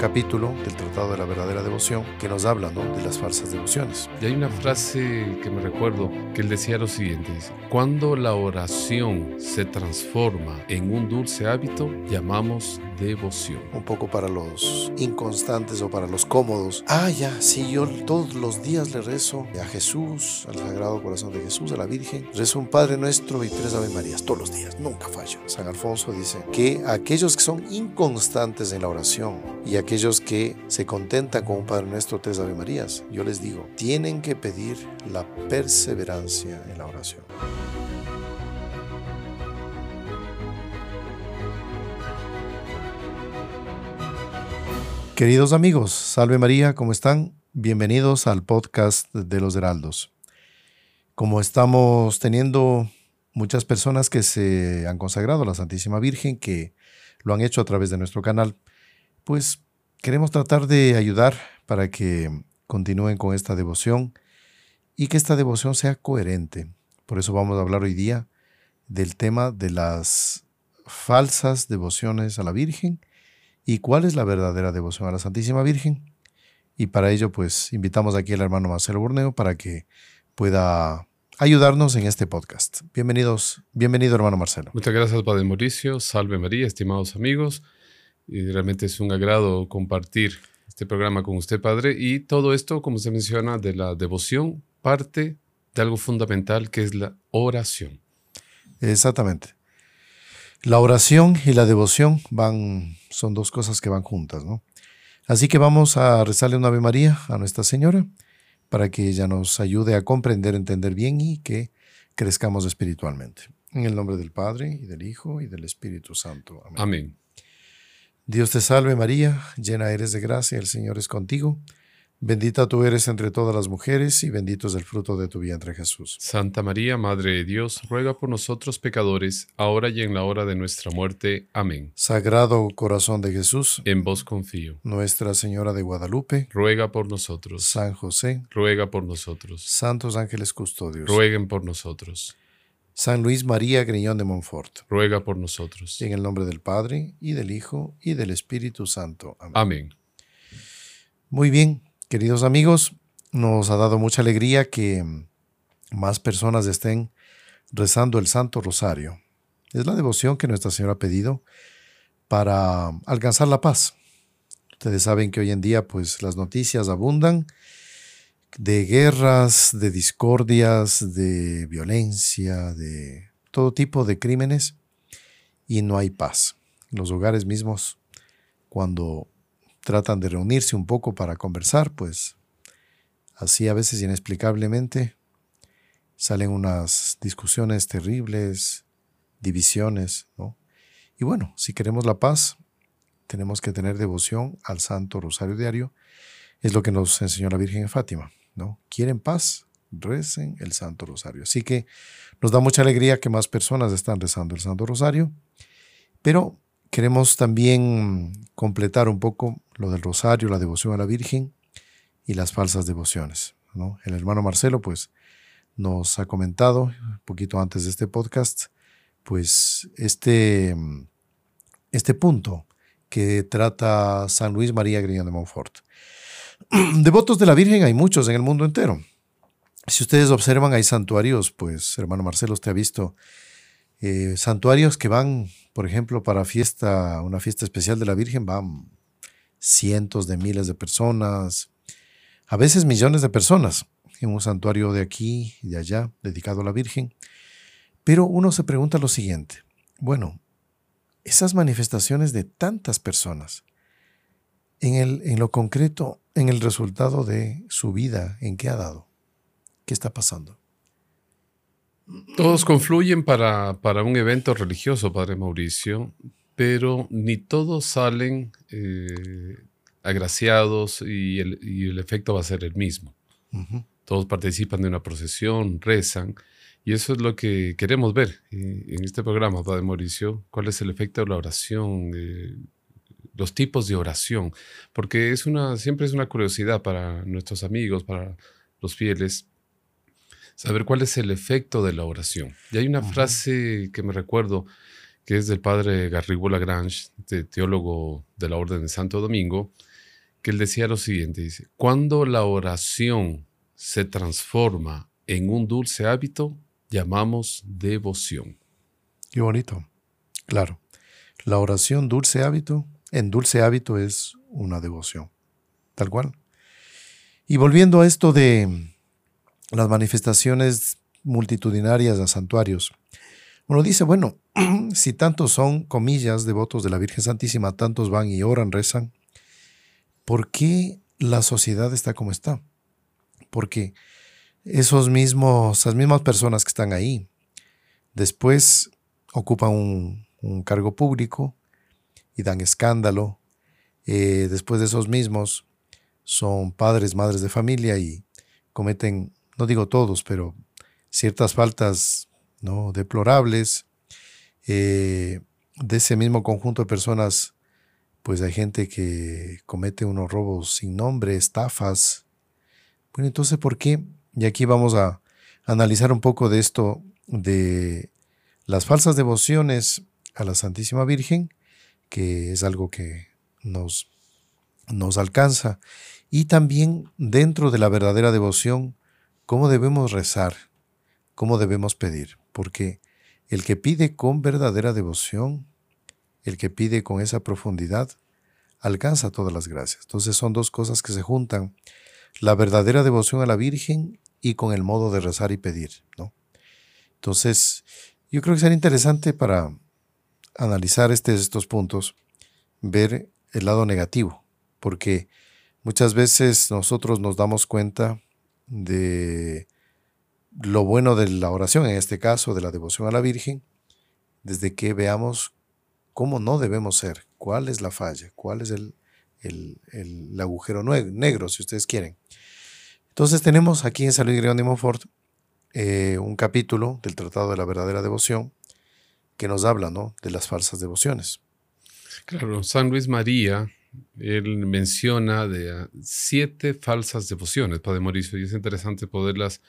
capítulo del Tratado de la Verdadera Devoción que nos habla de las falsas devociones. Y hay una frase que me recuerdo que él decía lo siguiente, dice, cuando la oración se transforma en un dulce hábito, llamamos devoción. Un poco para los inconstantes o para los cómodos. Ah, ya, sí, yo todos los días le rezo a Jesús, al Sagrado Corazón de Jesús, a la Virgen. Rezo un Padre Nuestro y tres Ave Marías todos los días, nunca fallo. San Alfonso dice que aquellos que son inconstantes en la oración y aquellos que se contentan con un Padre Nuestro, tres Ave Marías, yo les digo, tienen que pedir la perseverancia en la oración. Queridos amigos, salve María, ¿cómo están? Bienvenidos al podcast de los Heraldos. Como estamos teniendo muchas personas que se han consagrado a la Santísima Virgen, que lo han hecho a través de nuestro canal, pues queremos tratar de ayudar para que continúen con esta devoción y que esta devoción sea coherente. Por eso vamos a hablar hoy día del tema de las falsas devociones a la Virgen y cuál es la verdadera devoción a la Santísima Virgen. Y para ello, pues invitamos aquí al hermano Marcelo Borneo para que pueda ayudarnos en este podcast. Bienvenidos, bienvenido hermano Marcelo. Muchas gracias, Padre Mauricio. Salve María, estimados amigos. Y realmente es un agrado compartir este programa con usted, Padre. Y todo esto, como se menciona, de la devoción, parte de algo fundamental que es la oración. Exactamente. La oración y la devoción van, son dos cosas que van juntas, ¿no? Así que vamos a rezarle una Ave María a Nuestra Señora para que ella nos ayude a comprender, entender bien y que crezcamos espiritualmente. En el nombre del Padre y del Hijo y del Espíritu Santo. Amén. Amén. Dios te salve María, llena eres de gracia, el Señor es contigo. Bendita tú eres entre todas las mujeres y bendito es el fruto de tu vientre Jesús. Santa María, Madre de Dios, ruega por nosotros pecadores, ahora y en la hora de nuestra muerte. Amén. Sagrado Corazón de Jesús, en vos confío. Nuestra Señora de Guadalupe, ruega por nosotros. San José, ruega por nosotros. Santos ángeles custodios, rueguen por nosotros. San Luis María Griñón de Montfort, ruega por nosotros. En el nombre del Padre, y del Hijo, y del Espíritu Santo. Amén. Amén. Muy bien, Queridos amigos, nos ha dado mucha alegría que más personas estén rezando el Santo Rosario. Es la devoción que Nuestra Señora ha pedido para alcanzar la paz. Ustedes saben que hoy en día pues las noticias abundan de guerras, de discordias, de violencia, de todo tipo de crímenes y no hay paz. los hogares mismos, cuando tratan de reunirse un poco para conversar, pues así a veces inexplicablemente salen unas discusiones terribles, divisiones, ¿no? Y bueno, si queremos la paz, tenemos que tener devoción al Santo Rosario Diario, es lo que nos enseñó la Virgen Fátima, ¿no? ¿Quieren paz? Recen el Santo Rosario. Así que nos da mucha alegría que más personas están rezando el Santo Rosario, pero Queremos también completar un poco lo del rosario, la devoción a la Virgen y las falsas devociones. El hermano Marcelo, pues, nos ha comentado un poquito antes de este podcast, pues, este, este punto que trata San Luis María Griñón de Montfort. Devotos de la Virgen hay muchos en el mundo entero. Si ustedes observan, hay santuarios, pues, hermano Marcelo, usted ha visto eh, santuarios que van por ejemplo, para fiesta, una fiesta especial de la Virgen van cientos de miles de personas, a veces millones de personas en un santuario de aquí y de allá dedicado a la Virgen. Pero uno se pregunta lo siguiente, bueno, esas manifestaciones de tantas personas, en, el, en lo concreto, en el resultado de su vida, ¿en qué ha dado? ¿Qué está pasando? Todos confluyen para, un evento religioso, Padre Mauricio, pero ni todos salen eh, agraciados y el, efecto va a ser el mismo. Todos participan de una procesión, rezan, y eso es lo que queremos ver eh, en este programa, Padre Mauricio, cuál es el efecto de la oración, eh, los tipos de oración, porque es una, siempre es una curiosidad para nuestros amigos, para los fieles, saber cuál es el efecto de la oración. Y hay una frase que me recuerdo que es del padre Garrigou Lagrange, teólogo de la Orden de Santo Domingo, que él decía lo siguiente, dice, cuando la oración se transforma en un dulce hábito, llamamos devoción. Qué bonito. Claro. La oración dulce hábito, en dulce hábito es una devoción. Tal cual. Y volviendo a esto de las manifestaciones multitudinarias a santuarios, uno dice, bueno, si tantos son, comillas, devotos de la Virgen Santísima, tantos van y oran, rezan, ¿por qué la sociedad está como está? Porque esos mismos, esas mismas personas que están ahí, después ocupan un, cargo público y dan escándalo. Eh, después de esos mismos son padres, madres de familia y cometen, no digo todos, pero ciertas faltas ¿no? deplorables. Eh, de ese mismo conjunto de personas, pues hay gente que comete unos robos sin nombre, estafas. Bueno, entonces, ¿por qué? Y aquí vamos a analizar un poco de esto de las falsas devociones a la Santísima Virgen, que es algo que nos, nos alcanza, y también dentro de la verdadera devoción, cómo debemos rezar, cómo debemos pedir, porque el que pide con verdadera devoción, el que pide con esa profundidad, alcanza todas las gracias. Entonces son dos cosas que se juntan, la verdadera devoción a la Virgen y con el modo de rezar y pedir, ¿no? Entonces, yo creo que sería interesante para analizar este, estos puntos, ver el lado negativo, porque muchas veces nosotros nos damos cuenta de lo bueno de la oración, en este caso de la devoción a la Virgen, desde que veamos cómo no debemos ser, cuál es la falla, cuál es el, agujero negro, si ustedes quieren. Entonces tenemos aquí en San Luis de Montfort eh, un capítulo del Tratado de la Verdadera Devoción que nos habla ¿no? de las falsas devociones. Claro, San Luis María, él menciona de ah, siete falsas devociones, Padre Mauricio, y es interesante poderlas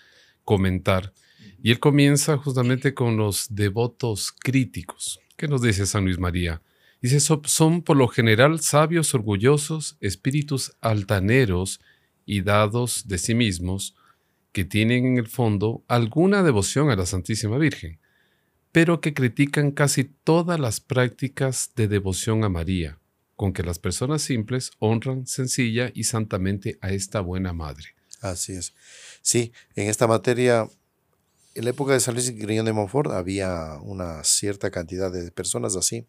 comentar. Y él comienza justamente con los devotos críticos. ¿Qué nos dice San Luis María? Dice, son por lo general sabios, orgullosos, espíritus altaneros y dados de sí mismos, que tienen en el fondo alguna devoción a la Santísima Virgen, pero que critican casi todas las prácticas de devoción a María, con que las personas simples honran sencilla y santamente a esta buena madre. Así es. Sí, en esta materia, en la época de San Luis Griñón de Montfort había una cierta cantidad de personas así.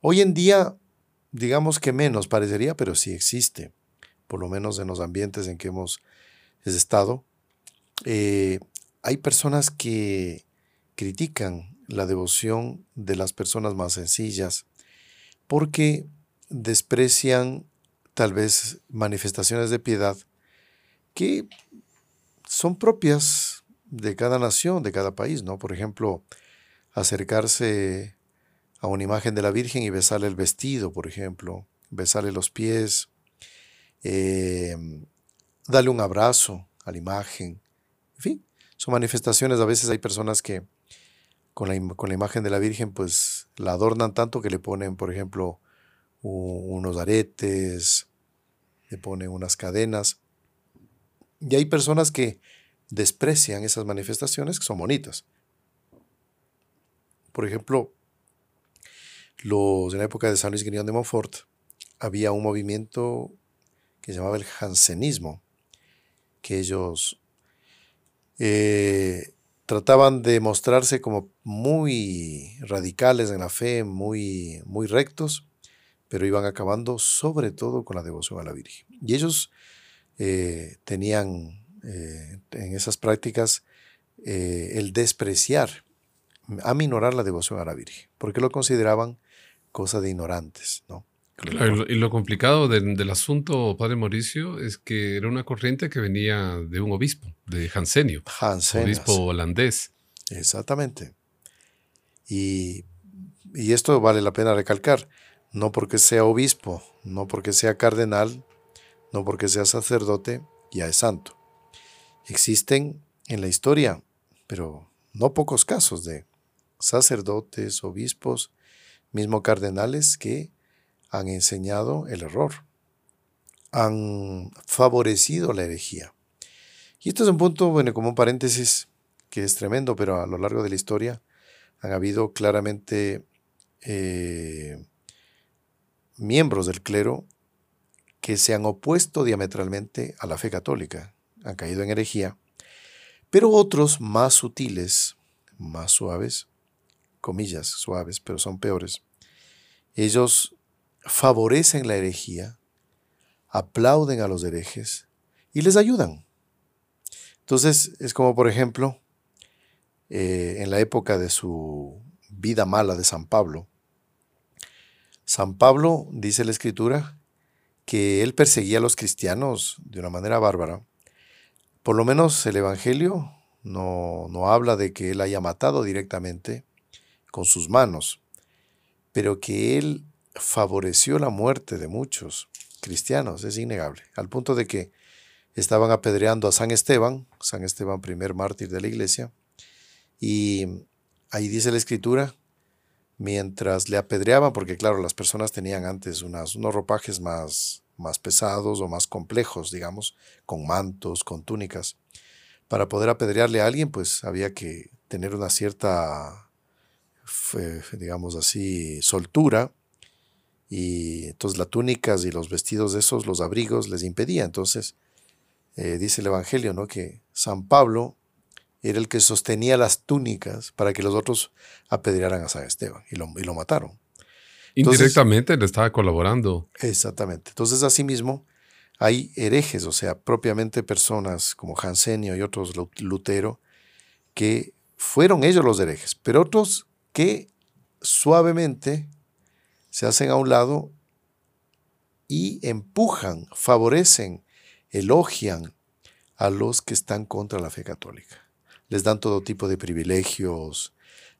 Hoy en día, digamos que menos parecería, pero sí existe, por lo menos en los ambientes en que hemos estado, eh, hay personas que critican la devoción de las personas más sencillas porque desprecian tal vez manifestaciones de piedad que son propias de cada nación, de cada país, ¿no? Por ejemplo, acercarse a una imagen de la Virgen y besarle el vestido, por ejemplo, besarle los pies, eh, darle un abrazo a la imagen, en fin, son manifestaciones. A veces hay personas que con la, con la imagen de la Virgen pues la adornan tanto que le ponen, por ejemplo, unos aretes, le ponen unas cadenas. Y hay personas que desprecian esas manifestaciones que son bonitas. Por ejemplo, los, en la época de San Luis Guiñón de Montfort había un movimiento que se llamaba el jansenismo, que ellos eh, trataban de mostrarse como muy radicales en la fe, muy, muy rectos, pero iban acabando sobre todo con la devoción a la Virgen. Y ellos eh, tenían eh, en esas prácticas el despreciar, aminorar la devoción a la Virgen, porque lo consideraban cosa de ignorantes, ¿no? Y lo complicado del, asunto, padre Mauricio, es que era una corriente que venía de un obispo, de Hansenio, obispo holandés. Exactamente. Y, y esto vale la pena recalcar, no porque sea obispo, no porque sea cardenal, no porque sea sacerdote, ya es santo. Existen en la historia, pero no pocos casos de sacerdotes, obispos, mismo cardenales que han enseñado el error, han favorecido la herejía. Y esto es un punto, bueno, como un paréntesis que es tremendo, pero a lo largo de la historia han habido claramente eh, miembros del clero que se han opuesto diametralmente a la fe católica, han caído en herejía, pero otros más sutiles, más suaves, comillas suaves, pero son peores, ellos favorecen la herejía, aplauden a los herejes y les ayudan. Entonces es como por ejemplo eh, en la época de su vida mala de San Pablo. San Pablo, dice la escritura, que él perseguía a los cristianos de una manera bárbara. Por lo menos el Evangelio no, no habla de que él haya matado directamente con sus manos, pero que él favoreció la muerte de muchos cristianos, es innegable, al punto de que estaban apedreando a San Esteban, San Esteban primer mártir de la iglesia, y ahí dice la escritura, mientras le apedreaban, porque claro, las personas tenían antes unos ropajes más, más pesados o más complejos, digamos, con mantos, con túnicas. Para poder apedrearle a alguien, pues había que tener una cierta, digamos así, soltura. Y entonces las túnicas y los vestidos de esos, los abrigos, les impedía. Entonces, eh, dice el Evangelio, ¿no? Que San Pablo era el que sostenía las túnicas para que los otros apedrearan a San Esteban y lo, y lo mataron. Indirectamente le estaba colaborando. Exactamente. Entonces, asimismo, hay herejes, o sea, propiamente personas como Jansenio y otros Lutero, que fueron ellos los herejes, pero otros que suavemente se hacen a un lado y empujan, favorecen, elogian a los que están contra la fe católica les dan todo tipo de privilegios,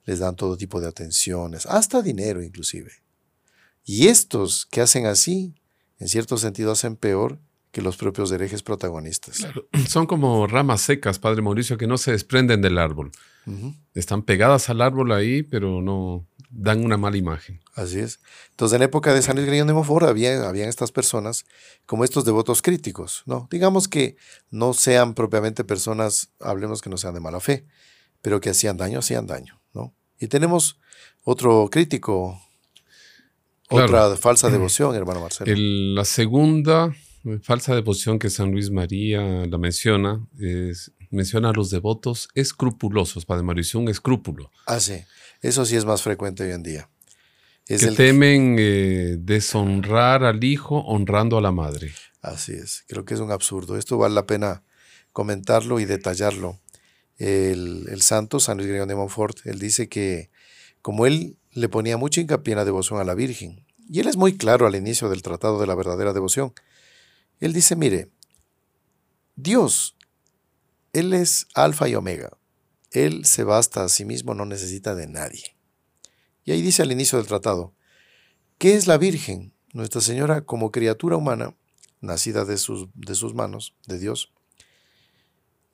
les dan todo tipo de atenciones, hasta dinero inclusive. Y estos que hacen así, en cierto sentido hacen peor que los propios herejes protagonistas. Son como ramas secas, Padre Mauricio, que no se desprenden del árbol. Están pegadas al árbol ahí, pero no dan una mala imagen. Así es. Entonces, en la época de San Luis Grillón de Montfort había, habían estas personas como estos devotos críticos, ¿no? Digamos que no sean propiamente personas, hablemos que no sean de mala fe, pero que hacían daño, hacían daño, ¿no? Y tenemos otro crítico, otra falsa devoción, hermano Marcelo. la segunda falsa devoción que San Luis María la menciona es menciona a los devotos escrupulosos, Padre Mauricio, un escrúpulo. Ah, sí. Eso sí es más frecuente hoy en día. que temen eh, deshonrar al hijo honrando a la madre. Así es. Creo que es un absurdo. Esto vale la pena comentarlo y detallarlo. El, el santo San Luis Gregorio de Montfort, él dice que como él le ponía mucho hincapié en la devoción a la Virgen, y él es muy claro al inicio del Tratado de la Verdadera Devoción, él dice, mire, Dios, Él es alfa y omega. Él se basta a sí mismo, no necesita de nadie. Y ahí dice al inicio del tratado, ¿qué es la Virgen? Nuestra Señora como criatura humana, nacida de sus, de sus manos, de Dios,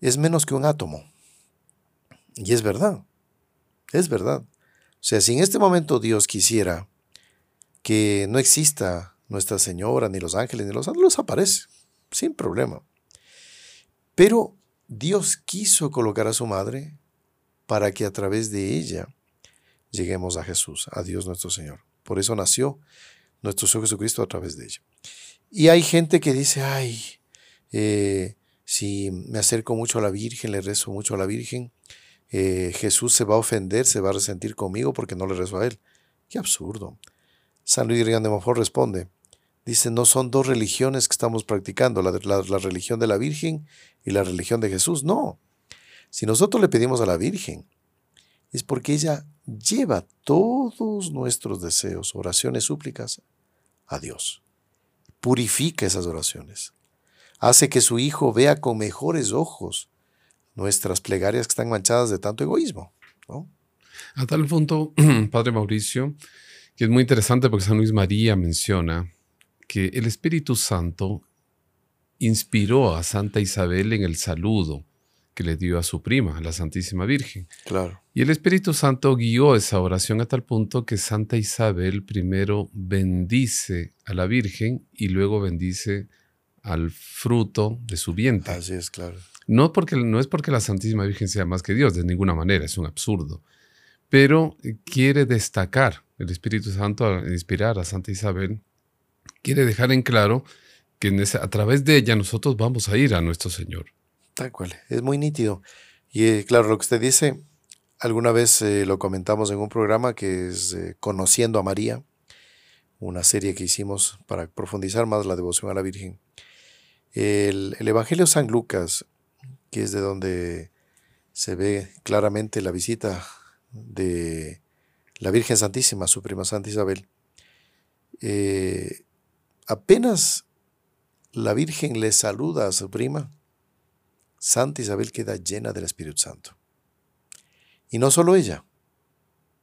es menos que un átomo. Y es verdad, es verdad. O sea, si en este momento Dios quisiera que no exista nuestra Señora, ni los ángeles, ni los ángeles, aparece, sin problema. Pero Dios quiso colocar a su madre para que a través de ella lleguemos a Jesús, a Dios nuestro Señor. Por eso nació nuestro Señor Jesucristo a través de ella. Y hay gente que dice, ay, eh, si me acerco mucho a la Virgen, le rezo mucho a la Virgen, eh, Jesús se va a ofender, se va a resentir conmigo porque no le rezo a Él. Qué absurdo. San Luis de Montfort responde, Dice, no son dos religiones que estamos practicando, la, religión de la Virgen y la religión de Jesús. No. Si nosotros le pedimos a la Virgen, es porque ella lleva todos nuestros deseos, oraciones, súplicas a Dios. Purifica esas oraciones. Hace que su Hijo vea con mejores ojos nuestras plegarias que están manchadas de tanto egoísmo. A tal punto, Padre Mauricio, que es muy interesante porque San Luis María menciona que el Espíritu Santo inspiró a Santa Isabel en el saludo que le dio a su prima, a la Santísima Virgen. Claro. Y el Espíritu Santo guió esa oración a tal punto que Santa Isabel primero bendice a la Virgen y luego bendice al fruto de su vientre. Así es, claro. No, porque, no es porque la Santísima Virgen sea más que Dios, de ninguna manera, es un absurdo. Pero quiere destacar, el Espíritu Santo al inspirar a Santa Isabel, quiere dejar en claro que a través de ella nosotros vamos a ir a nuestro Señor. Es muy nítido. Y eh, claro, lo que usted dice, alguna vez eh, lo comentamos en un programa que es eh, Conociendo a María, una serie que hicimos para profundizar más la devoción a la Virgen. El, el Evangelio San Lucas, que es de donde se ve claramente la visita de la Virgen Santísima, su prima Santa Isabel, apenas la Virgen le saluda a su prima, Santa Isabel queda llena del Espíritu Santo. Y no solo ella,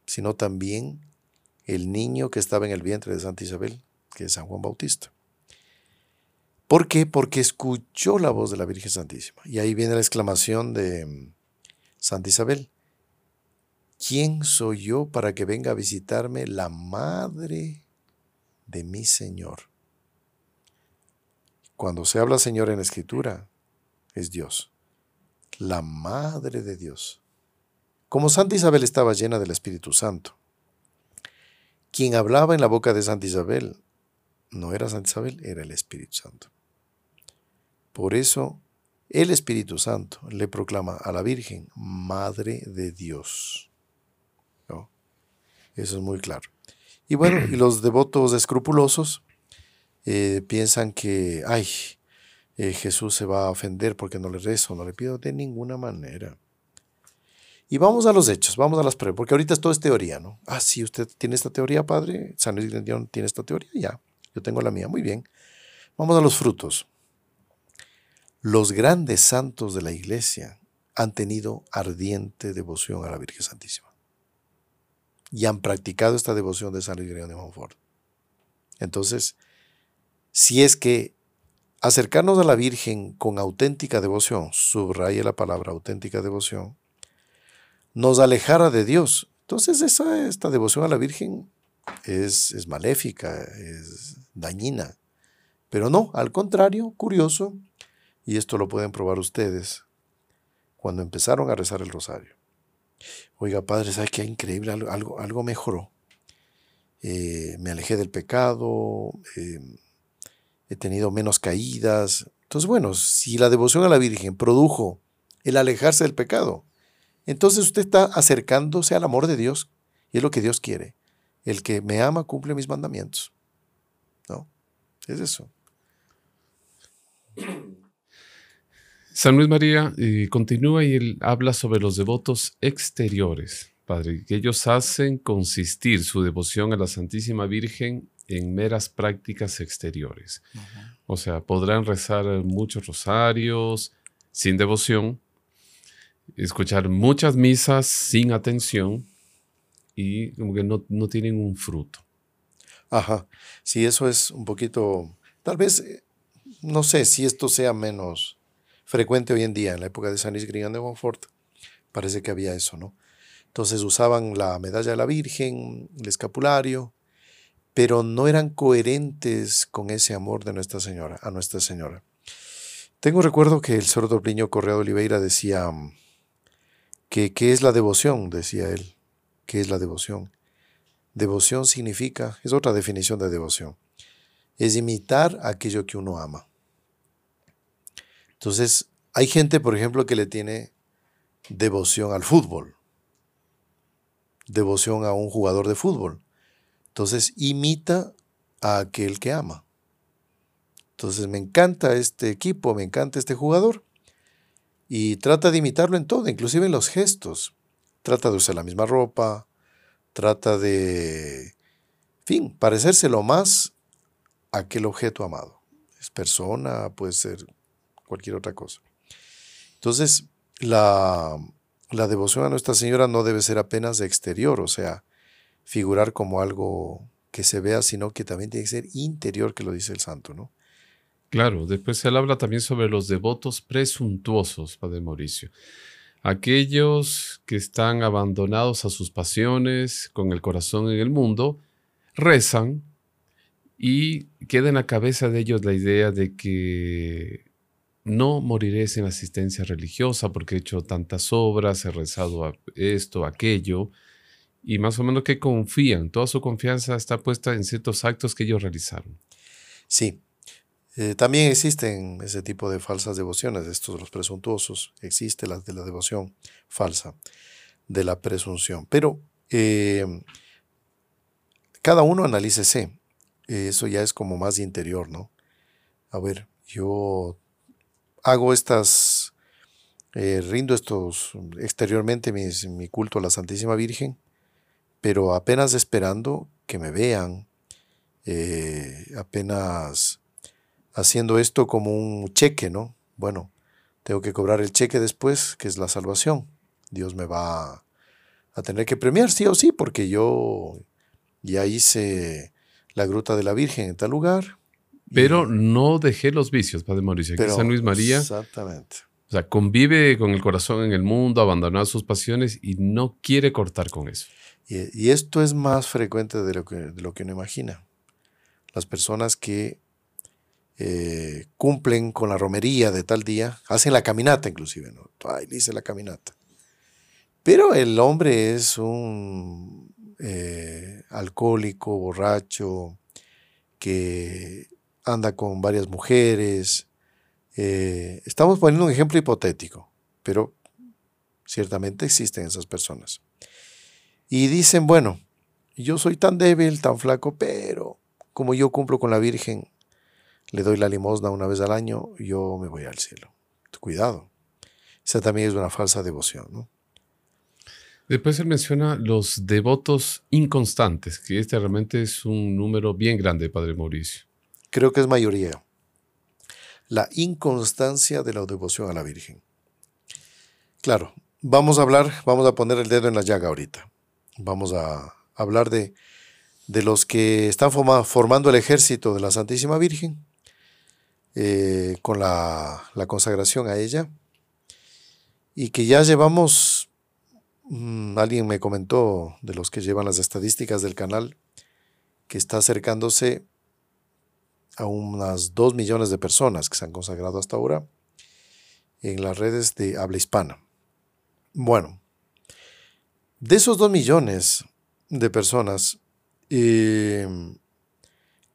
sino también el niño que estaba en el vientre de Santa Isabel, que es San Juan Bautista. ¿Por qué? Porque escuchó la voz de la Virgen Santísima. Y ahí viene la exclamación de mm, Santa Isabel. ¿Quién soy yo para que venga a visitarme la madre de mi Señor? Cuando se habla Señor en la Escritura, es Dios, la Madre de Dios. Como Santa Isabel estaba llena del Espíritu Santo, quien hablaba en la boca de Santa Isabel no era Santa Isabel, era el Espíritu Santo. Por eso el Espíritu Santo le proclama a la Virgen Madre de Dios. Eso es muy claro. Y bueno, y los devotos escrupulosos eh, piensan que, ay, eh, Jesús se va a ofender porque no le rezo, no le pido de ninguna manera. Y vamos a los hechos, vamos a las pruebas, porque ahorita todo es teoría, ¿no? Ah, sí, usted tiene esta teoría, padre. San Luis tiene esta teoría, ya. Yo tengo la mía, muy bien. Vamos a los frutos. Los grandes santos de la iglesia han tenido ardiente devoción a la Virgen Santísima. Y han practicado esta devoción de San Luis de Montfort. Entonces, si es que acercarnos a la Virgen con auténtica devoción, subraye la palabra auténtica devoción, nos alejara de Dios. Entonces esa, esta devoción a la Virgen es, es maléfica, es dañina. Pero no, al contrario, curioso, y esto lo pueden probar ustedes, cuando empezaron a rezar el rosario. Oiga, Padre, ¿sabe qué increíble? Algo, algo mejoró. Eh, me alejé del pecado, eh, he tenido menos caídas. Entonces, bueno, si la devoción a la Virgen produjo el alejarse del pecado, entonces usted está acercándose al amor de Dios y es lo que Dios quiere. El que me ama cumple mis mandamientos. ¿No? Es eso. San Luis María eh, continúa y él habla sobre los devotos exteriores, Padre, que ellos hacen consistir su devoción a la Santísima Virgen en meras prácticas exteriores. O sea, podrán rezar muchos rosarios sin devoción, escuchar muchas misas sin atención y como que no, no tienen un fruto. Ajá, sí, eso es un poquito, tal vez, eh, no sé si esto sea menos frecuente hoy en día, en la época de San Isgrigán de Montfort, parece que había eso, ¿no? Entonces usaban la medalla de la Virgen, el escapulario, pero no eran coherentes con ese amor de Nuestra Señora, a Nuestra Señora. Tengo recuerdo que el sordo Pliño Correa de Oliveira decía mm, que qué es la devoción, decía él, qué es la devoción. Devoción significa, es otra definición de devoción, es imitar aquello que uno ama. Entonces, hay gente, por ejemplo, que le tiene devoción al fútbol, devoción a un jugador de fútbol. Entonces imita a aquel que ama. Entonces me encanta este equipo, me encanta este jugador y trata de imitarlo en todo, inclusive en los gestos. Trata de usar la misma ropa, trata de, fin, parecerse lo más a aquel objeto amado. Es persona, puede ser cualquier otra cosa. Entonces, la, la devoción a Nuestra Señora no debe ser apenas de exterior, o sea, figurar como algo que se vea, sino que también tiene que ser interior, que lo dice el santo, ¿no? Claro, después él habla también sobre los devotos presuntuosos, Padre Mauricio. Aquellos que están abandonados a sus pasiones, con el corazón en el mundo, rezan y queda en la cabeza de ellos la idea de que no moriré sin asistencia religiosa porque he hecho tantas obras, he rezado esto, aquello, y más o menos que confían, toda su confianza está puesta en ciertos actos que ellos realizaron. Sí, eh, también existen ese tipo de falsas devociones, estos los presuntuosos, existe la de la devoción falsa, de la presunción, pero eh, cada uno analícese, eso ya es como más interior, ¿no? A ver, yo hago estas, eh, rindo estos exteriormente mi culto a la Santísima Virgen, pero apenas esperando que me vean, apenas haciendo esto como un cheque, ¿no? Bueno, tengo que cobrar el cheque después, que es la salvación. Dios me va a tener que premiar, sí o sí, porque yo ya hice la gruta de la Virgen en tal lugar. Pero no dejé los vicios, Padre Mauricio. Aquí San Luis María. Exactamente. O sea, convive con el corazón en el mundo, abandonado sus pasiones y no quiere cortar con eso. Y, esto es más frecuente de lo, que, uno imagina. Las personas que eh, cumplen con la romería de tal día, hacen la caminata inclusive, ¿no? Ay, la caminata. Pero el hombre es un eh, alcohólico, borracho, que anda con varias mujeres. Eh, estamos poniendo un ejemplo hipotético, pero ciertamente existen esas personas. Y dicen, bueno, yo soy tan débil, tan flaco, pero como yo cumplo con la Virgen, le doy la limosna una vez al año, yo me voy al cielo. Cuidado. Esa también es una falsa devoción, ¿no? Después él menciona los devotos inconstantes, que este realmente es un número bien grande, Padre Mauricio. Creo que es mayoría. La inconstancia de la devoción a la Virgen. Claro, vamos a hablar, vamos a poner el dedo en la llaga ahorita. Vamos a hablar de, de los que están formando el ejército de la Santísima Virgen eh, con la, consagración a ella y que ya llevamos, mm, alguien me comentó de los que llevan las estadísticas del canal, que está acercándose a unas dos millones de personas que se han consagrado hasta ahora en las redes de habla hispana. Bueno, de esos dos millones de personas, eh,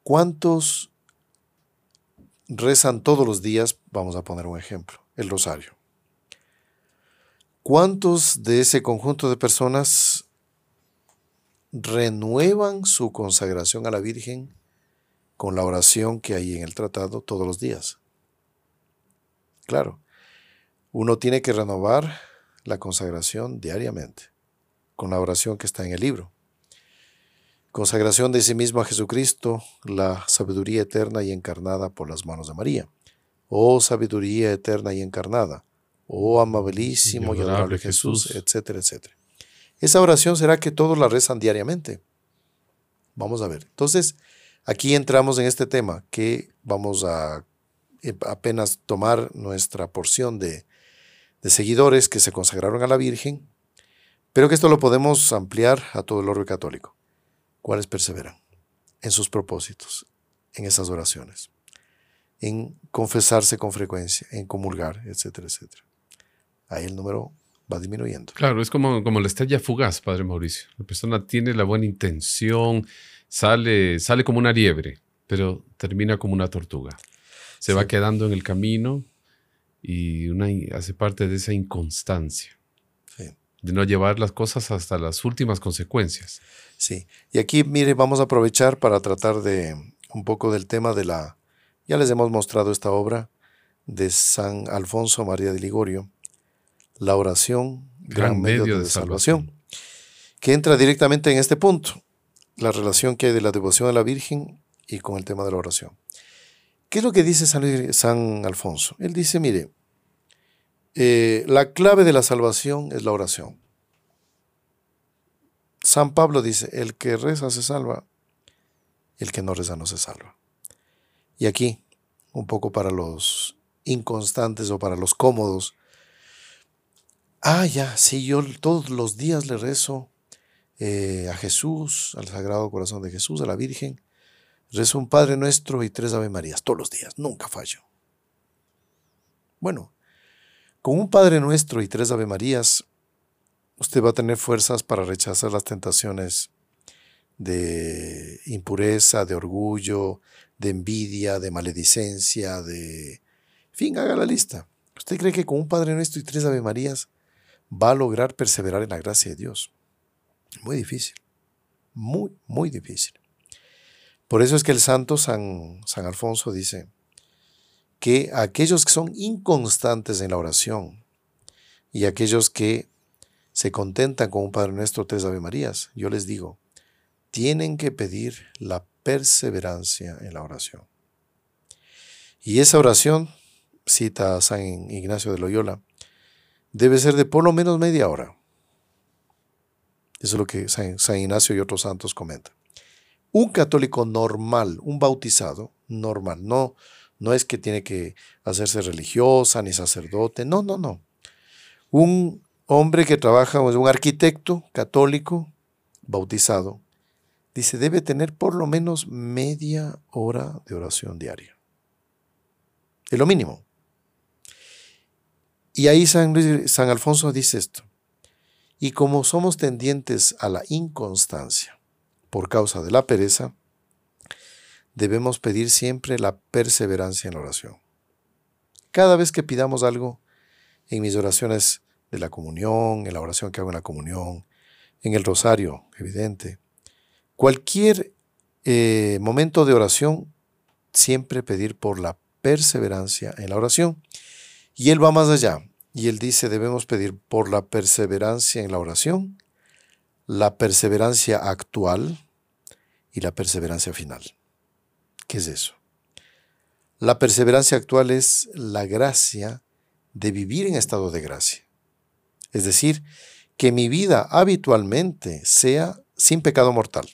¿cuántos rezan todos los días, vamos a poner un ejemplo, el rosario. ¿Cuántos de ese conjunto de personas renuevan su consagración a la Virgen con la oración que hay en el tratado todos los días? Claro, uno tiene que renovar la consagración diariamente con la oración que está en el libro. Consagración de sí mismo a Jesucristo, la sabiduría eterna y encarnada por las manos de María. Oh sabiduría eterna y encarnada, oh amabilísimo y adorable Jesús, etcétera, etcétera. Esa oración será que todos la rezan diariamente. Vamos a ver. Entonces, aquí entramos en este tema que vamos a eh, apenas tomar nuestra porción de, de seguidores que se consagraron a la Virgen, pero que esto lo podemos ampliar a todo el orbe católico cuáles perseveran en sus propósitos, en esas oraciones, en confesarse con frecuencia, en comulgar, etcétera, etcétera. Ahí el número va disminuyendo. Claro, es como, como la estrella fugaz, Padre Mauricio. La persona tiene la buena intención, sale, sale como una liebre, pero termina como una tortuga. Se va quedando en el camino y una, hace parte de esa inconstancia de no llevar las cosas hasta las últimas consecuencias. Sí, y aquí, mire, vamos a aprovechar para tratar de un poco del tema de la... Ya les hemos mostrado esta obra de San Alfonso María de Ligorio, la oración, gran, medio, de, salvación, que entra directamente en este punto, la relación que hay de la devoción a la Virgen y con el tema de la oración. ¿Qué es lo que dice San, San Alfonso? Él dice, mire, eh, la clave de la salvación es la oración. San Pablo dice, el que reza se salva, el que no reza no se salva. Y aquí un poco para los inconstantes o para los cómodos. Ah, ya, sí, yo todos los días le rezo eh, a Jesús, al Sagrado Corazón de Jesús, a la Virgen. Rezo un Padre Nuestro y tres Ave Marías, todos los días, nunca fallo. Bueno, con un Padre Nuestro y tres Ave Marías, usted va a tener fuerzas para rechazar las tentaciones de impureza, de orgullo, de envidia, de maledicencia, de... En fin, haga la lista. ¿Usted cree que con un Padre Nuestro y tres Ave Marías va a lograr perseverar en la gracia de Dios? Muy difícil. Muy, muy difícil. Por eso es que el santo San, San Alfonso dice que aquellos que son inconstantes en la oración y aquellos que se contentan con un Padre Nuestro, tres Ave Marías, yo les digo, tienen que pedir la perseverancia en la oración. Y esa oración, cita San Ignacio de Loyola, debe ser de por lo menos media hora. Eso es lo que San, Ignacio y otros santos comentan. Un católico normal, un bautizado normal, no, no es que tiene que hacerse religiosa ni sacerdote, no, no, no. Un hombre que trabaja, un arquitecto católico bautizado, dice, debe tener por lo menos media hora de oración diaria. Es lo mínimo. Y ahí San, San Alfonso dice esto. Y como somos tendientes a la inconstancia por causa de la pereza, debemos pedir siempre la perseverancia en la oración. Cada vez que pidamos algo, en mis oraciones de la comunión, en la oración que hago en la comunión, en el rosario, evidente, cualquier eh, momento de oración, siempre pedir por la perseverancia en la oración. Y Él va más allá. Y él dice, debemos pedir por la perseverancia en la oración, la perseverancia actual y la perseverancia final. ¿Qué es eso? La perseverancia actual es la gracia de vivir en estado de gracia. Es decir, que mi vida habitualmente sea sin pecado mortal.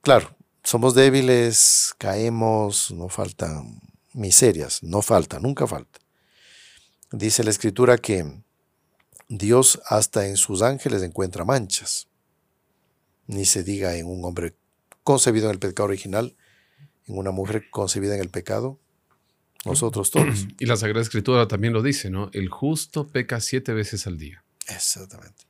Claro, somos débiles, caemos, no faltan miserias, no falta, nunca falta. Dice la escritura que Dios hasta en sus ángeles encuentra manchas. Ni se diga en un hombre concebido en el pecado original, en una mujer concebida en el pecado, nosotros todos. Y la Sagrada Escritura también lo dice, ¿no? El justo peca siete veces al día. Exactamente.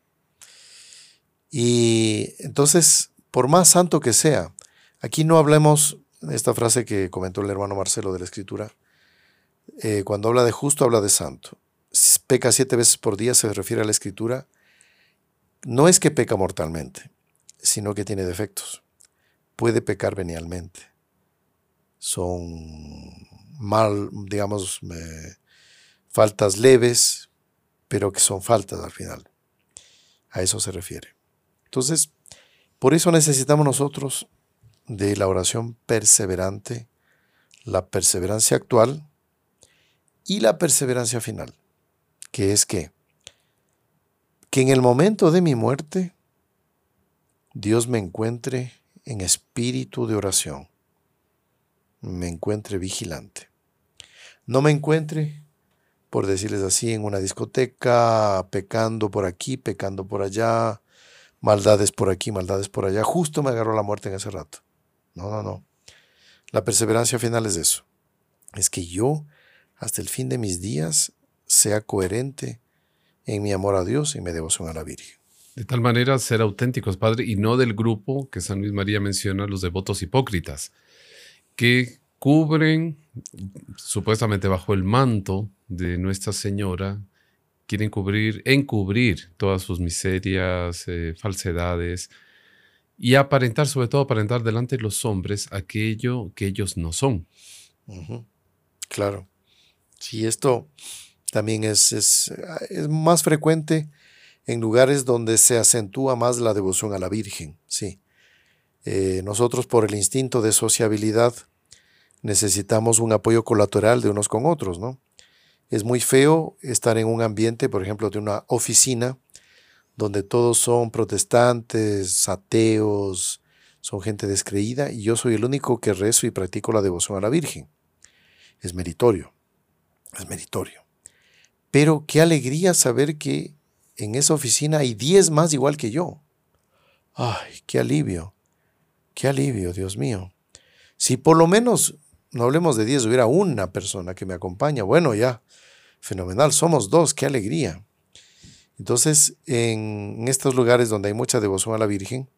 Y entonces, por más santo que sea, aquí no hablemos, esta frase que comentó el hermano Marcelo de la Escritura, eh, cuando habla de justo, habla de santo. Peca siete veces por día, se refiere a la escritura. No es que peca mortalmente, sino que tiene defectos. Puede pecar venialmente. Son mal, digamos, faltas leves, pero que son faltas al final. A eso se refiere. Entonces, por eso necesitamos nosotros de la oración perseverante, la perseverancia actual, y la perseverancia final, que es que, que en el momento de mi muerte, Dios me encuentre en espíritu de oración, me encuentre vigilante. No me encuentre, por decirles así, en una discoteca, pecando por aquí, pecando por allá, maldades por aquí, maldades por allá. Justo me agarró la muerte en ese rato. No, no, no. La perseverancia final es eso. Es que yo hasta el fin de mis días sea coherente en mi amor a Dios y mi devoción a la Virgen. De tal manera ser auténticos, Padre, y no del grupo que San Luis María menciona, los devotos hipócritas, que cubren, supuestamente bajo el manto de Nuestra Señora, quieren cubrir, encubrir todas sus miserias, eh, falsedades, y aparentar, sobre todo aparentar delante de los hombres aquello que ellos no son. Claro. Sí, esto también es, es, más frecuente en lugares donde se acentúa más la devoción a la Virgen, sí. Eh, nosotros por el instinto de sociabilidad necesitamos un apoyo colateral de unos con otros, ¿no? Es muy feo estar en un ambiente, por ejemplo, de una oficina, donde todos son protestantes, ateos, son gente descreída, y yo soy el único que rezo y practico la devoción a la Virgen. es meritorio, es meritorio. Pero qué alegría saber que en esa oficina hay 10 más igual que yo. Ay, qué alivio, qué alivio, Dios mío. Si por lo menos, no hablemos de 10, hubiera una persona que me acompaña, bueno, ya, fenomenal, somos dos, qué alegría. Entonces, en estos lugares donde hay mucha devoción a la Virgen,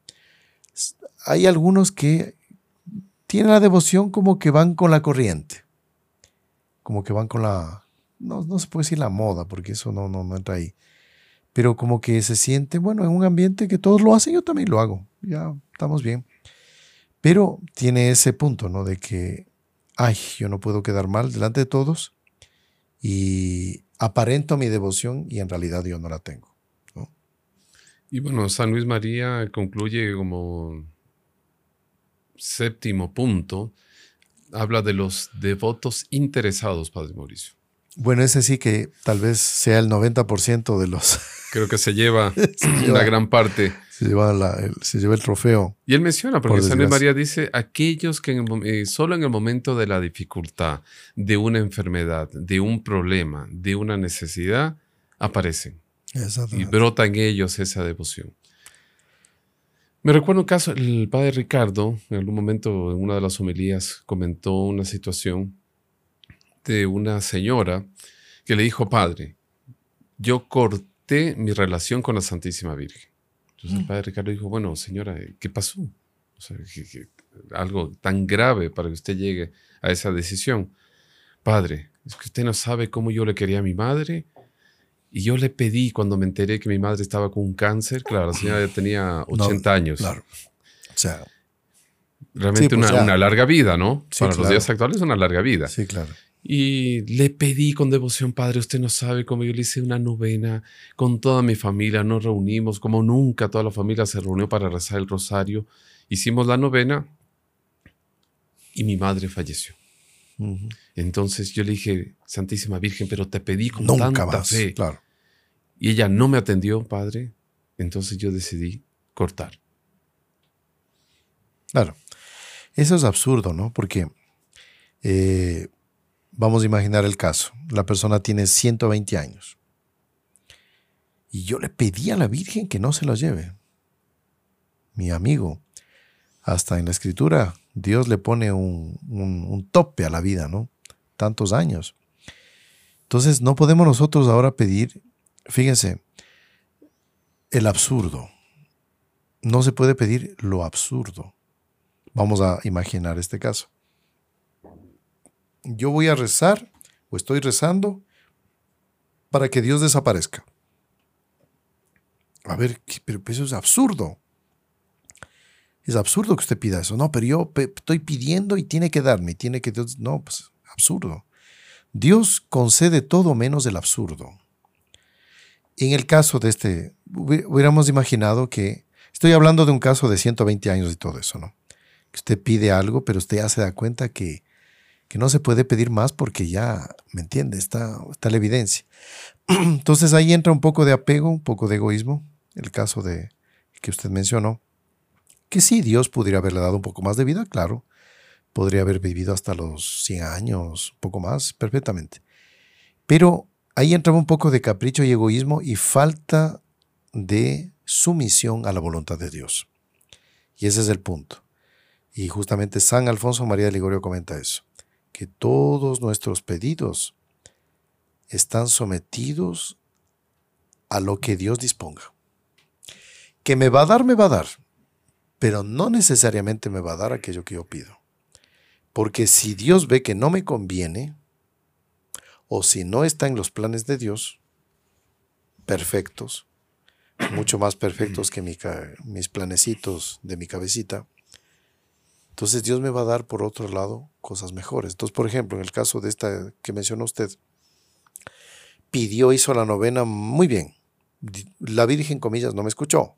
hay algunos que tienen la devoción como que van con la corriente, como que van con la, no, no se puede decir la moda, porque eso no, no, no entra ahí, pero como que se siente, bueno, en un ambiente que todos lo hacen, yo también lo hago, ya estamos bien. Pero tiene ese punto, ¿no? De que, ay, yo no puedo quedar mal delante de todos y aparento mi devoción y en realidad yo no la tengo. Y bueno, San Luis María concluye como séptimo punto, habla de los devotos interesados, Padre Mauricio. Bueno, ese sí que tal vez sea el 90% de los... Creo que se lleva, una gran parte. Se lleva, el, se lleva el trofeo. Y él menciona, porque San Luis María dice, aquellos que eh, solo en el momento de la dificultad, de una enfermedad, de un problema, de una necesidad, aparecen. Y brota en ellos esa devoción. Me recuerdo un caso, el padre Ricardo, en algún momento en una de las homilías, comentó una situación de una señora que le dijo, padre, yo corté mi relación con la Santísima Virgen. Entonces el mm. padre Ricardo dijo, bueno, señora, ¿qué pasó? algo tan grave para que usted llegue a esa decisión. Padre, es que usted no sabe cómo yo le quería a mi madre y yo le pedí cuando me enteré que mi madre estaba con un cáncer, claro, la señora ya tenía 80 años. Claro. O sea. Realmente pues una, larga vida, ¿no? Para los días actuales, una larga vida. Sí, claro. Y le pedí con devoción, Padre, usted no sabe cómo yo le hice una novena con toda mi familia, nos reunimos como nunca toda la familia se reunió para rezar el rosario. Hicimos la novena y mi madre falleció. Entonces yo le dije, Santísima Virgen, pero te pedí con tanta fe. Claro. Y ella no me atendió, Padre. Entonces yo decidí cortar. Claro. Eso es absurdo, ¿no? Porque eh, vamos a imaginar el caso. La persona tiene 120 años. Y yo le pedí a la Virgen que no se lo lleve. Mi amigo, hasta en la escritura, Dios le pone un, tope a la vida, ¿no? Tantos años. Entonces no podemos nosotros ahora pedir, fíjense, el absurdo. No se puede pedir lo absurdo. Vamos a imaginar este caso. Yo voy a rezar o estoy rezando para que Dios desaparezca. A ver, pero eso es absurdo. Es absurdo que usted pida eso. No, pero yo estoy pidiendo y tiene que darme, tiene que... No, pues absurdo. Dios concede todo menos el absurdo. En el caso de este, hubiéramos imaginado que, estoy hablando de un caso de 120 años y todo eso, ¿no? Que usted pide algo, pero usted ya se da cuenta que, que no se puede pedir más porque ya, ¿me entiende? Está, está la evidencia. Entonces ahí entra un poco de apego, un poco de egoísmo, el caso de que usted mencionó que sí, Dios pudiera haberle dado un poco más de vida, claro. Podría haber vivido hasta los 100 años, un poco más, perfectamente. Pero ahí entraba un poco de capricho y egoísmo y falta de sumisión a la voluntad de Dios. Y ese es el punto. Y justamente San Alfonso María de Ligorio comenta eso, que todos nuestros pedidos están sometidos a lo que Dios disponga. Que me va a dar, me va a dar pero no necesariamente me va a dar aquello que yo pido. Porque si Dios ve que no me conviene, o si no está en los planes de Dios, perfectos, mucho más perfectos que mis planecitos de mi cabecita, entonces Dios me va a dar por otro lado cosas mejores. Entonces, por ejemplo, en el caso de esta que mencionó usted, pidió, hizo la novena muy bien. La Virgen, comillas, no me escuchó.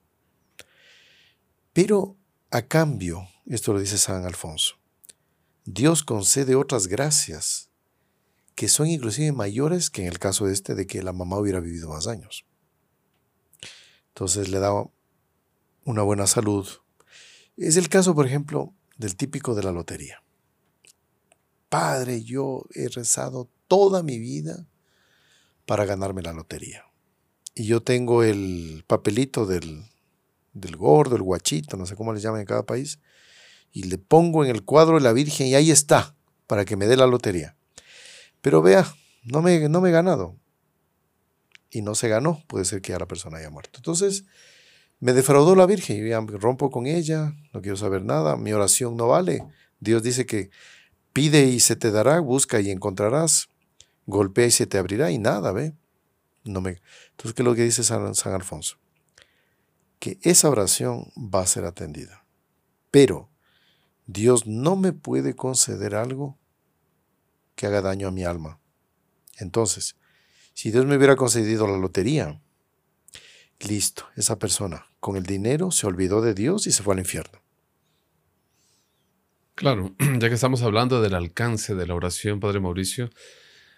Pero a cambio, esto lo dice San Alfonso, Dios concede otras gracias que son inclusive mayores que en el caso de este de que la mamá hubiera vivido más años. Entonces le da una buena salud. Es el caso, por ejemplo, del típico de la lotería. Padre, yo he rezado toda mi vida para ganarme la lotería. Y yo tengo el papelito del, del gordo, el guachito, no sé cómo le llaman en cada país, y le pongo en el cuadro de la Virgen y ahí está, para que me dé la lotería. Pero vea, no me, no me he ganado. Y no se ganó, puede ser que ya la persona haya muerto. Entonces, me defraudó la Virgen, yo ya rompo con ella, no quiero saber nada, mi oración no vale. Dios dice que pide y se te dará, busca y encontrarás, golpea y se te abrirá y nada, ¿ve? No me... Entonces, ¿qué es lo que dice San, San Alfonso? Que esa oración va a ser atendida. Pero Dios no me puede conceder algo que haga daño a mi alma. Entonces, si Dios me hubiera concedido la lotería, listo, esa persona con el dinero se olvidó de Dios y se fue al infierno. Claro, ya que estamos hablando del alcance de la oración, Padre Mauricio,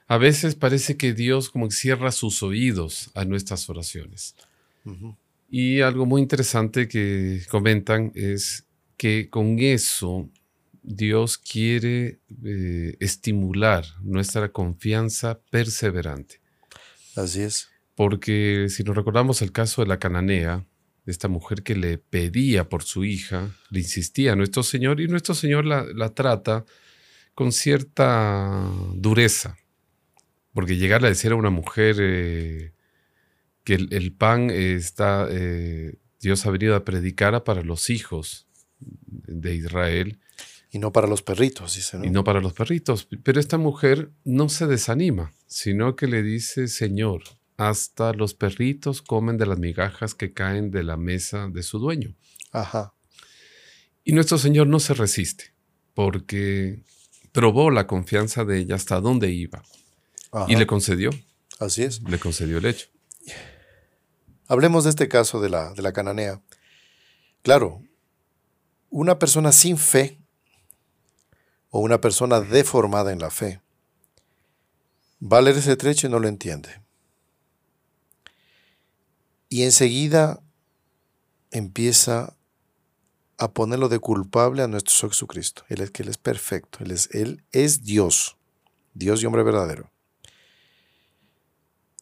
a veces parece que Dios como que cierra sus oídos a nuestras oraciones. Y algo muy interesante que comentan es que con eso Dios quiere eh, estimular nuestra confianza perseverante. Así es. Porque si nos recordamos el caso de la cananea, de esta mujer que le pedía por su hija, le insistía a nuestro Señor y nuestro Señor la, trata con cierta dureza. Porque llegarle a decir a una mujer eh, que el, pan está, eh, Dios ha venido a predicar para los hijos de Israel. Y no para los perritos, dice. Y no para los perritos. Pero esta mujer no se desanima, sino que le dice, Señor, hasta los perritos comen de las migajas que caen de la mesa de su dueño. Ajá. Y nuestro Señor no se resiste, porque probó la confianza de ella hasta dónde iba. Y le concedió. Así es. Le concedió el hecho. Hablemos de este caso de la, de la cananea. Claro, una persona sin fe o una persona deformada en la fe va a leer ese trecho y no lo entiende. Y enseguida empieza a ponerlo de culpable a nuestro Jesucristo. Él es que Él es perfecto, Él es, él es Dios, Dios y hombre verdadero.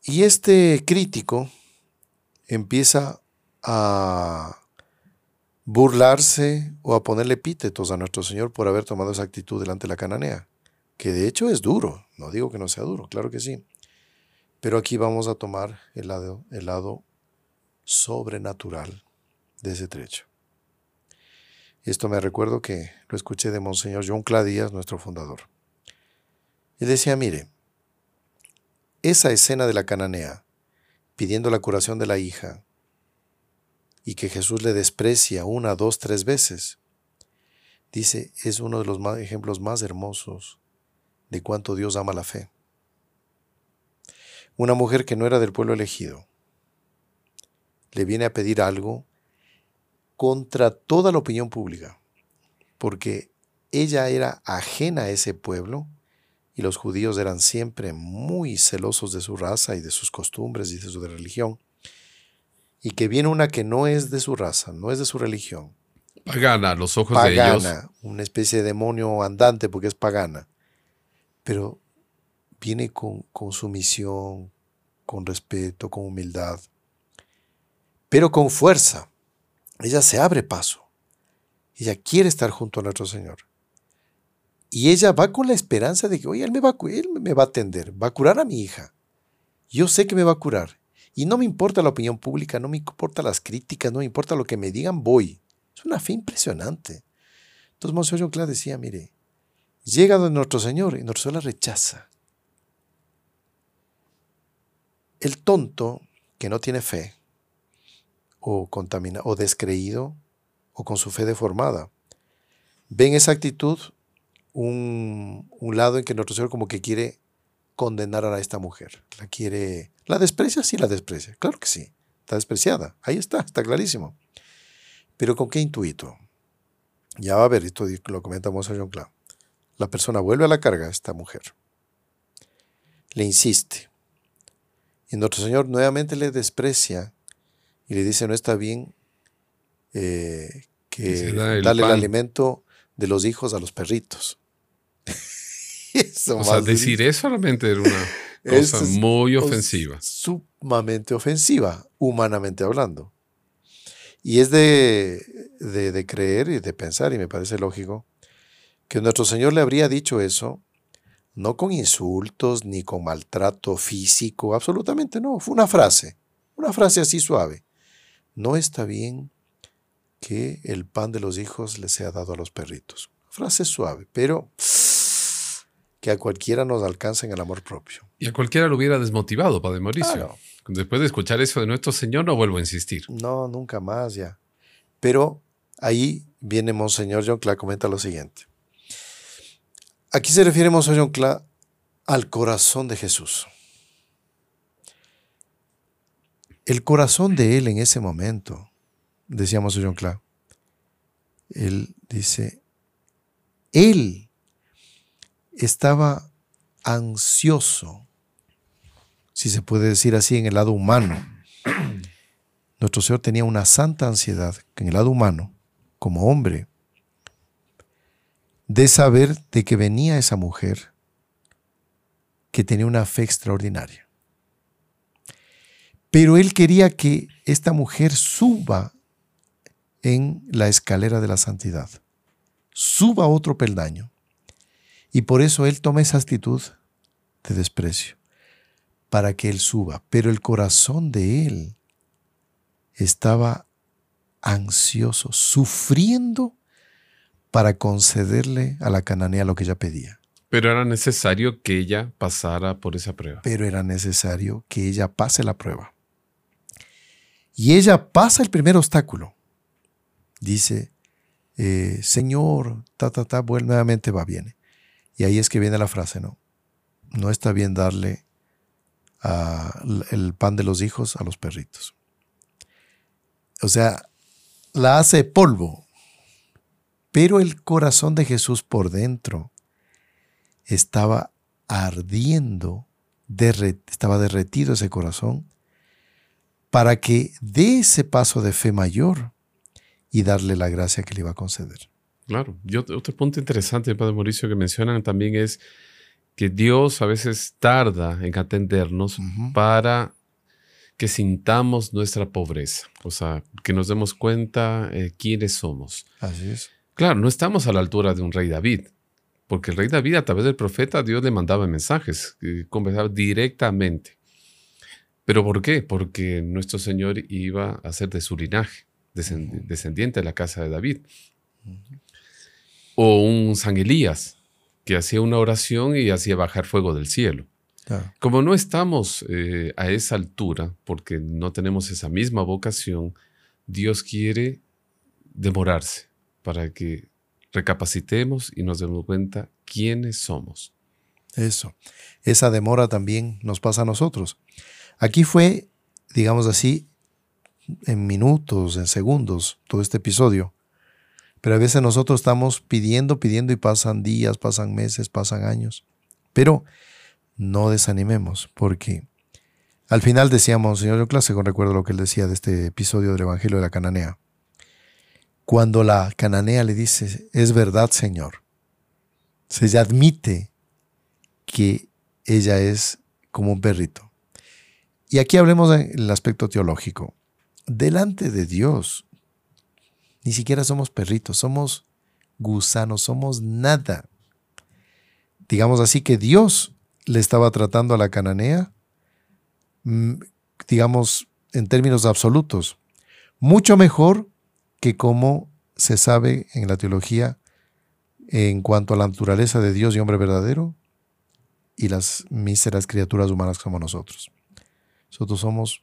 Y este crítico empieza a burlarse o a ponerle epítetos a nuestro Señor por haber tomado esa actitud delante de la cananea, que de hecho es duro, no digo que no sea duro, claro que sí, pero aquí vamos a tomar el lado, el lado sobrenatural de ese trecho. Esto me recuerdo que lo escuché de Monseñor John Cladías, nuestro fundador. Él decía, mire, esa escena de la cananea, pidiendo la curación de la hija, y que Jesús le desprecia una, dos, tres veces, dice, es uno de los ejemplos más hermosos de cuánto Dios ama la fe. Una mujer que no era del pueblo elegido, le viene a pedir algo contra toda la opinión pública, porque ella era ajena a ese pueblo y los judíos eran siempre muy celosos de su raza y de sus costumbres y de su religión, y que viene una que no es de su raza, no es de su religión. Pagana, los ojos de ellos. Una especie de demonio andante porque es pagana, pero viene con, con sumisión, con respeto, con humildad pero con fuerza. Ella se abre paso. Ella quiere estar junto a nuestro Señor. Y ella va con la esperanza de que, oye, él me, va, a atender, va a curar a mi hija. Yo sé que me va a curar. Y no me importa la opinión pública, no me importa las críticas, no me importa lo que me digan, voy. Es una fe impresionante. Entonces Monseñor John decía, mire, llega donde nuestro Señor y nuestro Señor la rechaza. El tonto que no tiene fe, o contaminado o descreído o con su fe deformada. Ven esa actitud un, lado en que nuestro Señor como que quiere condenar a esta mujer. La quiere... ¿La desprecia? Sí, la desprecia. Claro que sí. Está despreciada. Ahí está, está clarísimo. Pero ¿con qué intuito? Ya va a ver, esto lo comentamos a John Clown. La persona vuelve a la carga esta mujer. Le insiste. Y nuestro Señor nuevamente le desprecia y le dice, no está bien eh, que darle el alimento de los hijos a los perritos. Eso O sea, decir eso realmente era una cosa es- muy ofensiva. Sumamente ofensiva, humanamente hablando. Y es de, de, de creer y de pensar, y me parece lógico, que nuestro Señor le habría dicho eso, no con insultos ni con maltrato físico, absolutamente no, fue una frase, una frase así suave. No está bien que el pan de los hijos le sea dado a los perritos. Frase suave, pero que a cualquiera nos alcance en el amor propio. Y a cualquiera lo hubiera desmotivado, Padre Mauricio. Claro. Después de escuchar eso de nuestro Señor, no vuelvo a insistir. No, nunca más ya. Pero ahí viene Monseñor John Clark, comenta lo siguiente. Aquí se refiere Monseñor John Clark al corazón de Jesús. El corazón de él en ese momento, decía Monseñor John Clark, él dice, él estaba ansioso, si se puede decir así, en el lado humano. Nuestro Señor tenía una santa ansiedad en el lado humano, como hombre, de saber de que venía esa mujer que tenía una fe extraordinaria. Pero él quería que esta mujer suba en la escalera de la santidad, suba otro peldaño. Y por eso él toma esa actitud de desprecio, para que él suba. Pero el corazón de él estaba ansioso, sufriendo para concederle a la cananea lo que ella pedía. Pero era necesario que ella pasara por esa prueba. Pero era necesario que ella pase la prueba. Y ella pasa el primer obstáculo. Dice, eh, Señor, ta, ta, ta, nuevamente, va, viene. Y ahí es que viene la frase, ¿no? No está bien darle a el pan de los hijos a los perritos. O sea, la hace polvo. Pero el corazón de Jesús por dentro estaba ardiendo, estaba derretido ese corazón, para que dé ese paso de fe mayor y darle la gracia que le iba a conceder. Claro. Y otro, otro punto interesante, Padre Mauricio, que mencionan también es que Dios a veces tarda en atendernos para que sintamos nuestra pobreza, o sea, que nos demos cuenta eh, quiénes somos. Así es. Claro, no estamos a la altura de un rey David, porque el rey David a través del profeta Dios le mandaba mensajes, eh, conversaba directamente. ¿Pero por qué? Porque nuestro Señor iba a ser de su linaje, descend- descendiente de la casa de David. O un San Elías, que hacía una oración y hacía bajar fuego del cielo. Claro. Como no estamos eh, a esa altura, porque no tenemos esa misma vocación, Dios quiere demorarse para que recapacitemos y nos demos cuenta quiénes somos. Eso. Esa demora también nos pasa a nosotros. Aquí fue, digamos así, en minutos, en segundos, todo este episodio. Pero a veces nosotros estamos pidiendo, pidiendo y pasan días, pasan meses, pasan años. Pero no desanimemos, porque al final decíamos, señor yo clásico, recuerdo lo que él decía de este episodio del Evangelio de la Cananea. Cuando la cananea le dice, es verdad, Señor, se admite que ella es como un perrito. Y aquí hablemos del aspecto teológico. Delante de Dios, ni siquiera somos perritos, somos gusanos, somos nada. Digamos así que Dios le estaba tratando a la cananea, mm, digamos, en términos absolutos, mucho mejor que como se sabe en la teología en cuanto a la naturaleza de Dios y hombre verdadero y las míseras criaturas humanas somos nosotros. Nosotros somos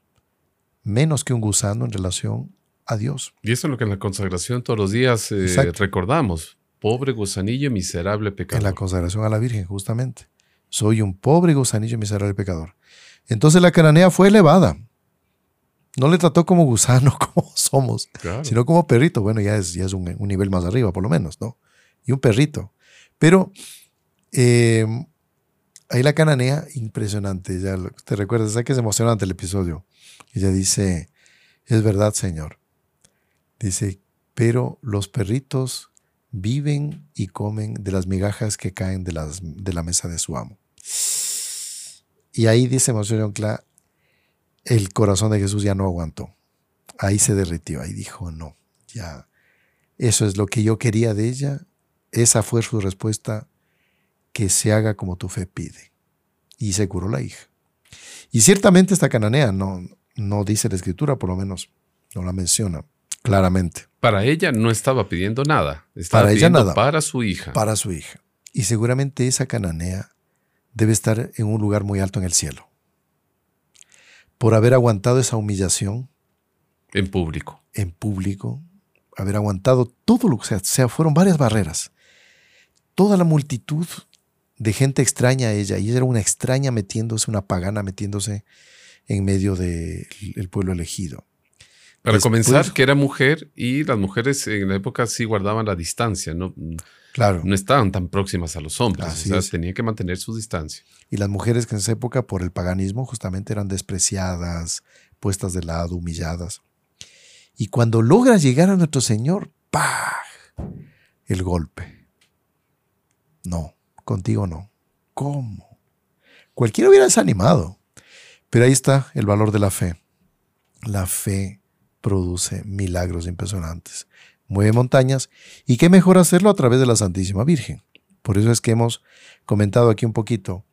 menos que un gusano en relación a Dios. Y eso es lo que en la consagración todos los días eh, recordamos. Pobre gusanillo, miserable En pecador. la consagración a la Virgen, justamente. Soy un pobre gusanillo miserable pecador. Entonces la cananea fue elevada. No le trató como gusano, como somos, Claro. sino como perrito. Bueno, ya es, ya es un, un nivel más arriba, por lo menos, ¿no? Y un perrito. Pero eh, ahí la cananea, impresionante. Lo- te recuerdas, ¿sabes que es emocionante el episodio? Ella dice, es verdad, Señor. Dice, pero los perritos viven y comen de las migajas que caen de, la mesa de su amo. Y ahí dice Monseñor Cla, el corazón de Jesús ya no aguantó. Ahí se derritió, ahí dijo, no, ya, eso es lo que yo quería de ella, esa fue su respuesta, que se haga como tu fe pide. Y se curó la hija. Y ciertamente esta cananea, no, no dice la escritura, por lo menos no la menciona claramente. Para ella no estaba pidiendo nada, estaba para pidiendo ella nada, para su hija. Para su hija. Y seguramente esa cananea debe estar en un lugar muy alto en el cielo. Por haber aguantado esa humillación. En público. En público. Haber aguantado todo lo que sea. O sea, fueron varias barreras. Toda la multitud de gente extraña a ella. Y ella era una extraña metiéndose, una pagana metiéndose en medio del pueblo elegido. Para comenzar, que era mujer y las mujeres en la época sí guardaban la distancia, ¿no? Claro. No estaban tan próximas a los hombres, o sea, tenían que mantener su distancia. Y las mujeres que en esa época, por el paganismo, justamente eran despreciadas, puestas de lado, humilladas. Y cuando logra llegar a nuestro Señor, ¡pah! El golpe. No, contigo no. ¿Cómo? Cualquiera hubiera desanimado. Pero ahí está el valor de la fe. La fe produce milagros impresionantes mueve montañas y qué mejor hacerlo a través de la Santísima Virgen. Por eso es que hemos comentado aquí un poquito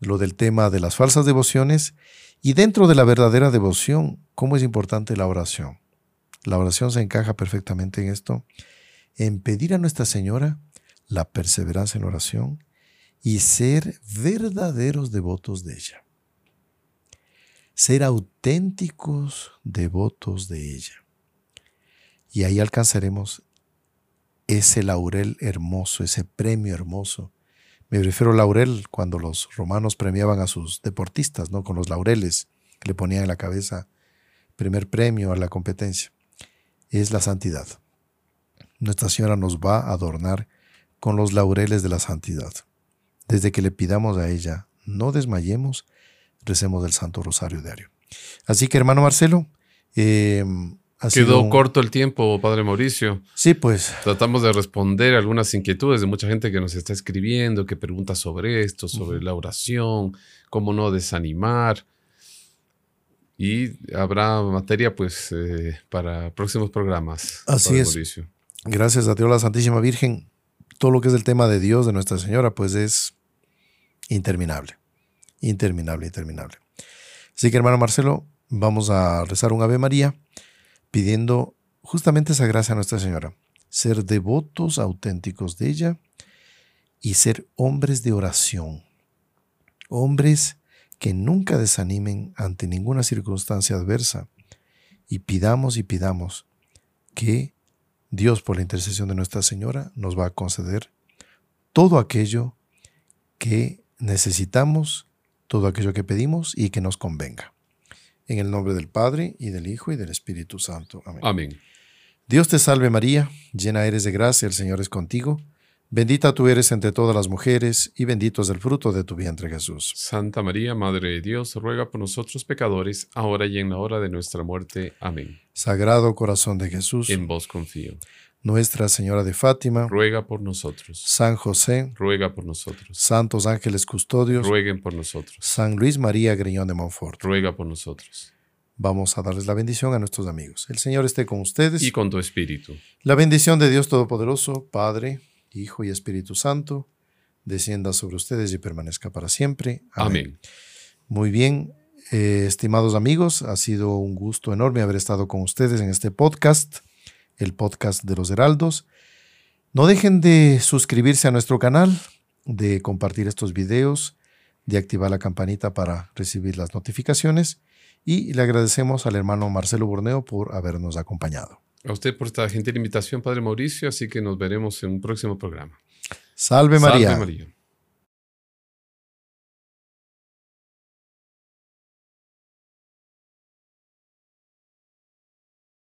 lo del tema de las falsas devociones y dentro de la verdadera devoción, cómo es importante la oración. La oración se encaja perfectamente en esto, en pedir a Nuestra Señora la perseverancia en oración y ser verdaderos devotos de ella. Ser auténticos devotos de ella. Y ahí alcanzaremos ese laurel hermoso, ese premio hermoso. Me refiero al laurel cuando los romanos premiaban a sus deportistas, ¿no? Con los laureles que le ponían en la cabeza, primer premio a la competencia. Es la santidad. Nuestra Señora nos va a adornar con los laureles de la santidad. Desde que le pidamos a ella, no desmayemos, recemos del Santo Rosario diario. Así que, hermano Marcelo, eh, Quedó corto el tiempo, Padre Mauricio. Sí, pues. Tratamos de responder algunas inquietudes de mucha gente que nos está escribiendo, que pregunta sobre esto, sobre la oración, cómo no desanimar. Y habrá materia, pues, eh, para próximos programas. Así es. Gracias a Dios, la Santísima Virgen. Todo lo que es el tema de Dios, de Nuestra Señora, pues es interminable. Interminable, interminable. Así que, hermano Marcelo, vamos a rezar un Ave María pidiendo justamente esa gracia a Nuestra Señora, ser devotos auténticos de ella y ser hombres de oración, hombres que nunca desanimen ante ninguna circunstancia adversa y pidamos y pidamos que Dios por la intercesión de Nuestra Señora nos va a conceder todo aquello que necesitamos, todo aquello que pedimos y que nos convenga. En el nombre del Padre, y del Hijo, y del Espíritu Santo. Amén. Amén. Dios te salve María, llena eres de gracia, el Señor es contigo. Bendita tú eres entre todas las mujeres, y bendito es el fruto de tu vientre Jesús. Santa María, Madre de Dios, ruega por nosotros pecadores, ahora y en la hora de nuestra muerte. Amén. Sagrado corazón de Jesús. En vos confío. Nuestra Señora de Fátima, ruega por nosotros. San José, ruega por nosotros. Santos ángeles custodios, rueguen por nosotros. San Luis María Griñón de Montfort, ruega por nosotros. Vamos a darles la bendición a nuestros amigos. El Señor esté con ustedes. Y con tu espíritu. La bendición de Dios Todopoderoso, Padre, Hijo y Espíritu Santo, descienda sobre ustedes y permanezca para siempre. Amén. Muy bien, eh, estimados amigos, ha sido un gusto enorme haber estado con ustedes en este podcast el podcast de los Heraldos. No dejen de suscribirse a nuestro canal, de compartir estos videos, de activar la campanita para recibir las notificaciones y le agradecemos al hermano Marcelo Borneo por habernos acompañado. A usted por esta gentil invitación, Padre Mauricio, así que nos veremos en un próximo programa. Salve María. Salve María.